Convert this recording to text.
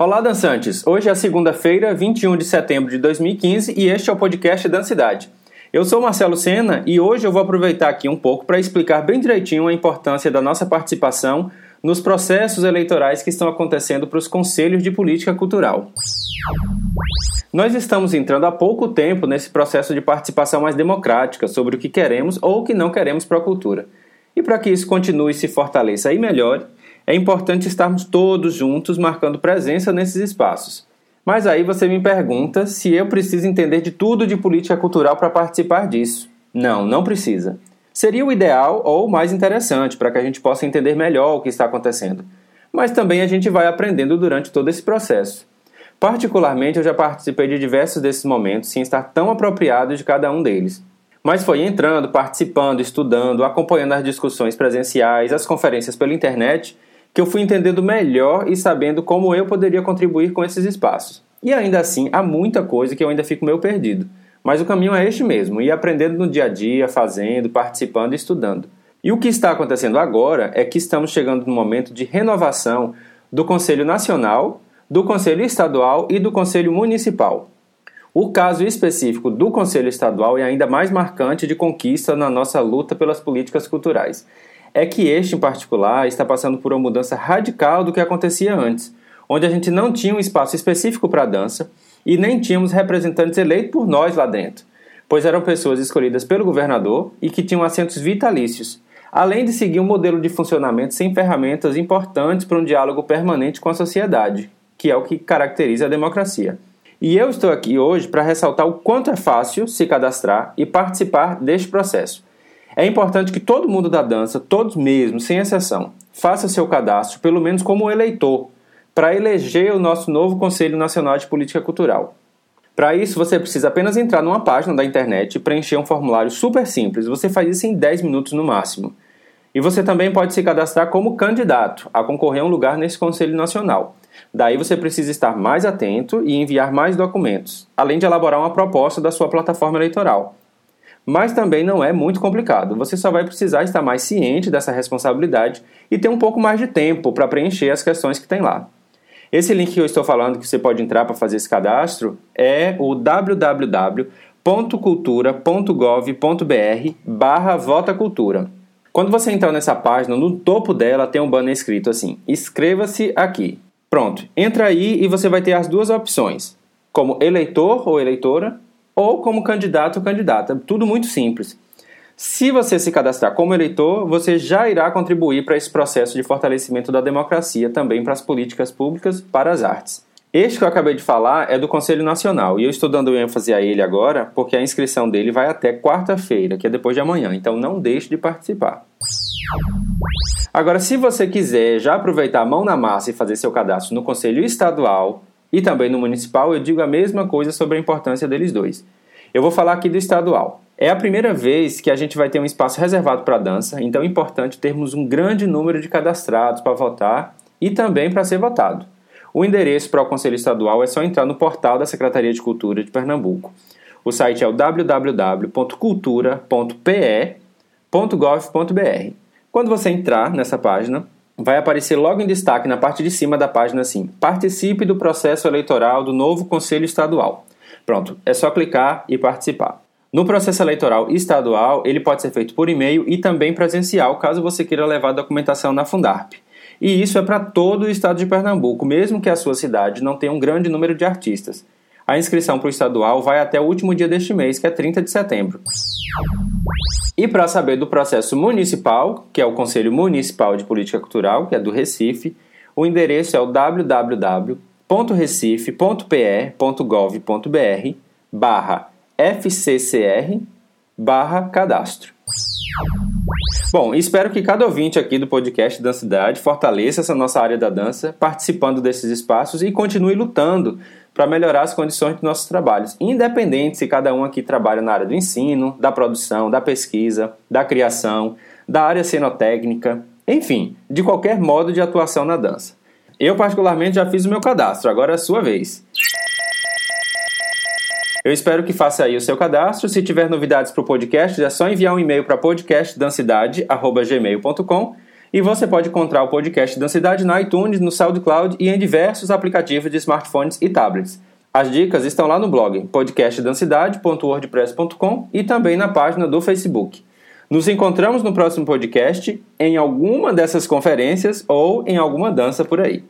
Olá, dançantes! Hoje é segunda-feira, 21 de setembro de 2015 e este é o podcast Dancidade. Eu sou Marcelo Sena e hoje eu vou aproveitar aqui um pouco para explicar bem direitinho a importância da nossa participação nos processos eleitorais que estão acontecendo para os conselhos de política cultural. Nós estamos entrando há pouco tempo nesse processo de participação mais democrática sobre o que queremos ou o que não queremos para a cultura. E para que isso continue e se fortaleça e melhore, é importante estarmos todos juntos marcando presença nesses espaços. Mas aí você me pergunta se eu preciso entender de tudo de política cultural para participar disso. Não, não precisa. Seria o ideal ou mais interessante para que a gente possa entender melhor o que está acontecendo. Mas também a gente vai aprendendo durante todo esse processo. Particularmente, eu já participei de diversos desses momentos sem estar tão apropriado de cada um deles. Mas foi entrando, participando, estudando, acompanhando as discussões presenciais, as conferências pela internet que eu fui entendendo melhor e sabendo como eu poderia contribuir com esses espaços. E ainda assim, há muita coisa que eu ainda fico meio perdido. Mas o caminho é este mesmo, ir aprendendo no dia a dia, fazendo, participando e estudando. E o que está acontecendo agora é que estamos chegando no momento de renovação do Conselho Nacional, do Conselho Estadual e do Conselho Municipal. O caso específico do Conselho Estadual é ainda mais marcante de conquista na nossa luta pelas políticas culturais é que este, em particular, está passando por uma mudança radical do que acontecia antes, onde a gente não tinha um espaço específico para a dança e nem tínhamos representantes eleitos por nós lá dentro, pois eram pessoas escolhidas pelo governador e que tinham assentos vitalícios, além de seguir um modelo de funcionamento sem ferramentas importantes para um diálogo permanente com a sociedade, que é o que caracteriza a democracia. E eu estou aqui hoje para ressaltar o quanto é fácil se cadastrar e participar deste processo é importante que todo mundo da dança, todos mesmo, sem exceção, faça seu cadastro, pelo menos como eleitor, para eleger o nosso novo Conselho Nacional de Política Cultural. Para isso, você precisa apenas entrar numa página da internet e preencher um formulário super simples. Você faz isso em 10 minutos no máximo. E você também pode se cadastrar como candidato a concorrer a um lugar nesse Conselho Nacional. Daí você precisa estar mais atento e enviar mais documentos, além de elaborar uma proposta da sua plataforma eleitoral mas também não é muito complicado. Você só vai precisar estar mais ciente dessa responsabilidade e ter um pouco mais de tempo para preencher as questões que tem lá. Esse link que eu estou falando que você pode entrar para fazer esse cadastro é o www.cultura.gov.br barra Vota Cultura. Quando você entrar nessa página, no topo dela tem um banner escrito assim: Inscreva-se aqui. Pronto, entra aí e você vai ter as duas opções, como eleitor ou eleitora ou como candidato ou candidata. Tudo muito simples. Se você se cadastrar como eleitor, você já irá contribuir para esse processo de fortalecimento da democracia, também para as políticas públicas, para as artes. Este que eu acabei de falar é do Conselho Nacional e eu estou dando ênfase a ele agora porque a inscrição dele vai até quarta-feira, que é depois de amanhã, então não deixe de participar. Agora, se você quiser já aproveitar a mão na massa e fazer seu cadastro no Conselho Estadual, e também no municipal, eu digo a mesma coisa sobre a importância deles dois. Eu vou falar aqui do estadual. É a primeira vez que a gente vai ter um espaço reservado para dança, então é importante termos um grande número de cadastrados para votar e também para ser votado. O endereço para o Conselho Estadual é só entrar no portal da Secretaria de Cultura de Pernambuco. O site é o www.cultura.pe.gov.br. Quando você entrar nessa página, vai aparecer logo em destaque na parte de cima da página assim: Participe do processo eleitoral do novo Conselho Estadual. Pronto, é só clicar e participar. No processo eleitoral estadual, ele pode ser feito por e-mail e também presencial, caso você queira levar documentação na Fundarp. E isso é para todo o estado de Pernambuco, mesmo que a sua cidade não tenha um grande número de artistas. A inscrição para o estadual vai até o último dia deste mês, que é 30 de setembro. E para saber do processo municipal, que é o Conselho Municipal de Política Cultural, que é do Recife, o endereço é o www.recife.pe.gov.br barra fccr barra cadastro. Bom, espero que cada ouvinte aqui do podcast Dancidade fortaleça essa nossa área da dança, participando desses espaços e continue lutando para melhorar as condições dos nossos trabalhos, independente se cada um aqui trabalha na área do ensino, da produção, da pesquisa, da criação, da área cenotécnica, enfim, de qualquer modo de atuação na dança. Eu, particularmente, já fiz o meu cadastro, agora é a sua vez. Eu espero que faça aí o seu cadastro. Se tiver novidades para o podcast, é só enviar um e-mail para podcastdancidade.gmail.com E você pode encontrar o podcast Dancidade na iTunes, no SoundCloud e em diversos aplicativos de smartphones e tablets. As dicas estão lá no blog podcastdancidade.wordpress.com e também na página do Facebook. Nos encontramos no próximo podcast, em alguma dessas conferências ou em alguma dança por aí.